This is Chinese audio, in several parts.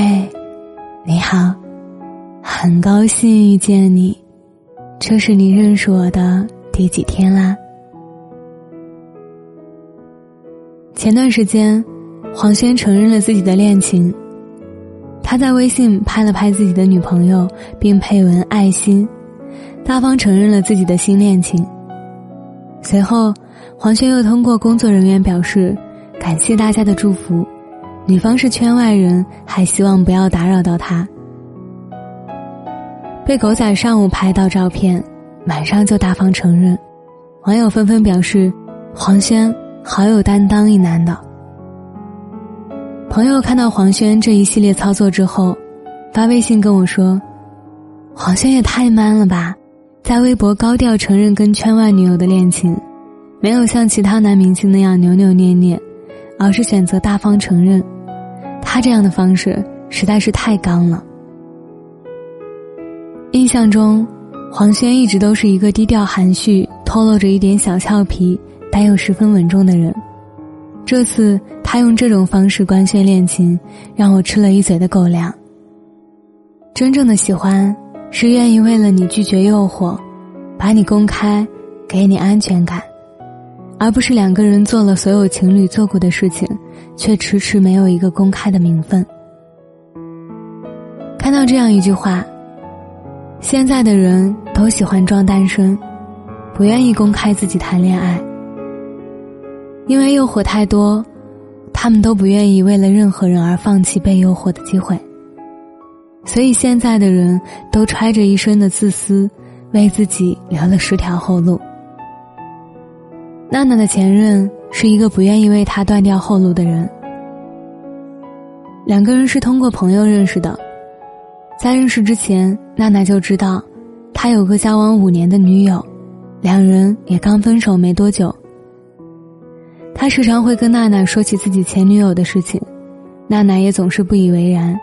嘿，你好，很高兴遇见你，这是你认识我的第几天啦？前段时间，黄轩承认了自己的恋情。他在微信拍了拍自己的女朋友，并配文爱心，大方承认了自己的新恋情。随后，黄轩又通过工作人员表示，感谢大家的祝福。女方是圈外人，还希望不要打扰到他。被狗仔上午拍到照片，晚上就大方承认，网友纷纷表示：“黄轩好有担当，一男的。”朋友看到黄轩这一系列操作之后，发微信跟我说：“黄轩也太 man 了吧，在微博高调承认跟圈外女友的恋情，没有像其他男明星那样扭扭捏捏，而是选择大方承认。”他这样的方式实在是太刚了。印象中，黄轩一直都是一个低调含蓄、透露着一点小俏皮，但又十分稳重的人。这次他用这种方式官宣恋情，让我吃了一嘴的狗粮。真正的喜欢，是愿意为了你拒绝诱惑，把你公开，给你安全感。而不是两个人做了所有情侣做过的事情，却迟迟没有一个公开的名分。看到这样一句话：现在的人都喜欢装单身，不愿意公开自己谈恋爱，因为诱惑太多，他们都不愿意为了任何人而放弃被诱惑的机会。所以现在的人都揣着一身的自私，为自己留了十条后路。娜娜的前任是一个不愿意为他断掉后路的人。两个人是通过朋友认识的，在认识之前，娜娜就知道他有个交往五年的女友，两人也刚分手没多久。他时常会跟娜娜说起自己前女友的事情，娜娜也总是不以为然。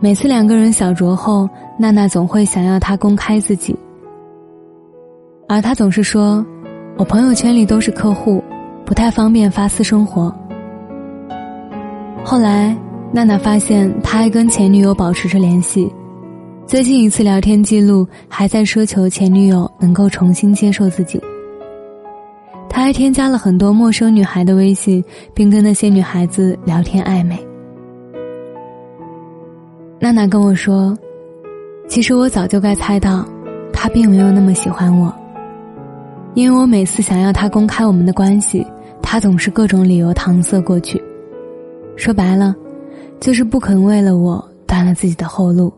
每次两个人小酌后，娜娜总会想要他公开自己，而他总是说。我朋友圈里都是客户，不太方便发私生活。后来，娜娜发现他还跟前女友保持着联系，最近一次聊天记录还在奢求前女友能够重新接受自己。他还添加了很多陌生女孩的微信，并跟那些女孩子聊天暧昧。娜娜跟我说：“其实我早就该猜到，他并没有那么喜欢我。”因为我每次想要他公开我们的关系，他总是各种理由搪塞过去。说白了，就是不肯为了我断了自己的后路。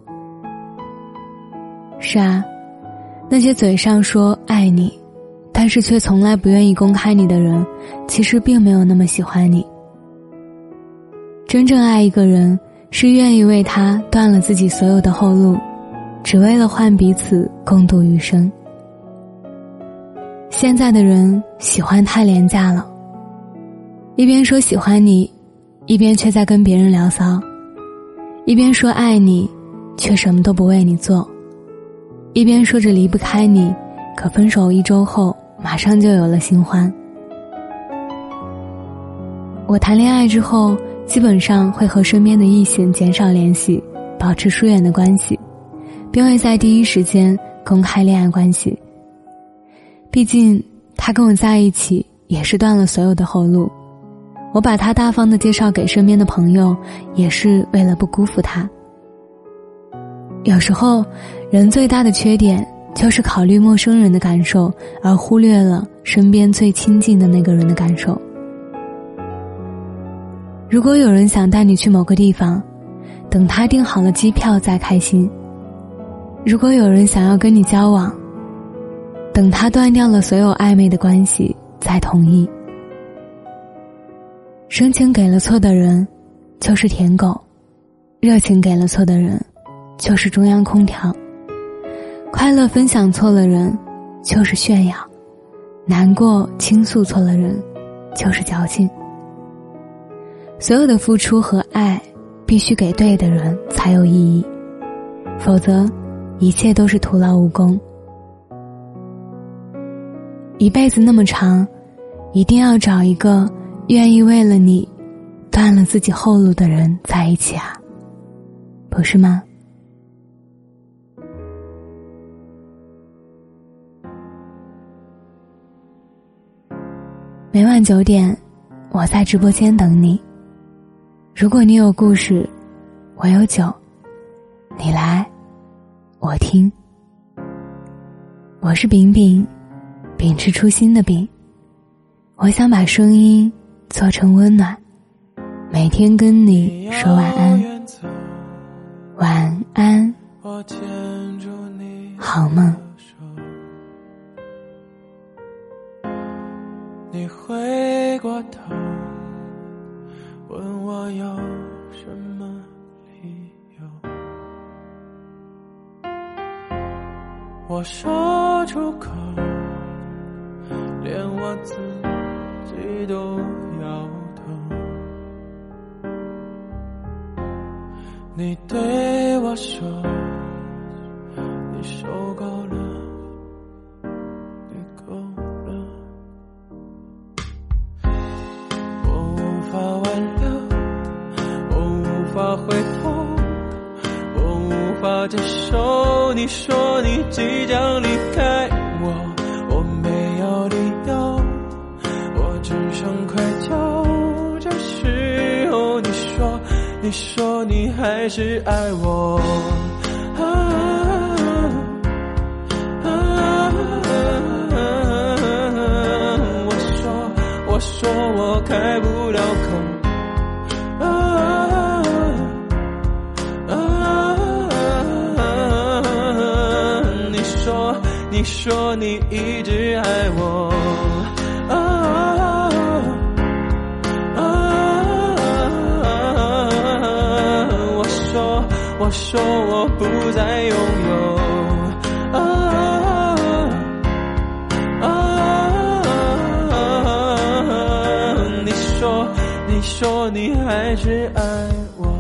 是啊，那些嘴上说爱你，但是却从来不愿意公开你的人，其实并没有那么喜欢你。真正爱一个人，是愿意为他断了自己所有的后路，只为了换彼此共度余生。现在的人喜欢太廉价了，一边说喜欢你，一边却在跟别人聊骚；一边说爱你，却什么都不为你做；一边说着离不开你，可分手一周后马上就有了新欢。我谈恋爱之后，基本上会和身边的异性减少联系，保持疏远的关系，并会在第一时间公开恋爱关系。毕竟，他跟我在一起也是断了所有的后路，我把他大方的介绍给身边的朋友，也是为了不辜负他。有时候，人最大的缺点就是考虑陌生人的感受，而忽略了身边最亲近的那个人的感受。如果有人想带你去某个地方，等他订好了机票再开心；如果有人想要跟你交往，等他断掉了所有暧昧的关系，再同意。深情给了错的人，就是舔狗；热情给了错的人，就是中央空调；快乐分享错了人，就是炫耀；难过倾诉错了人，就是矫情。所有的付出和爱，必须给对的人才有意义，否则，一切都是徒劳无功。一辈子那么长，一定要找一个愿意为了你断了自己后路的人在一起啊！不是吗？每晚九点，我在直播间等你。如果你有故事，我有酒，你来，我听。我是饼饼，秉持初心的饼。我想把声音做成温暖，每天跟你说晚安，晚安，好梦。你回过头问我有什么理由，我说出口，连我自己都摇头。你对我说，你受够了。你够了。我无法挽留，我无法回头，我无法接受你说你即将离开你说你还是爱我。我说，我说我开不了口。你说你说你一直爱，我我说我不再拥有，啊你说你说你还是爱我。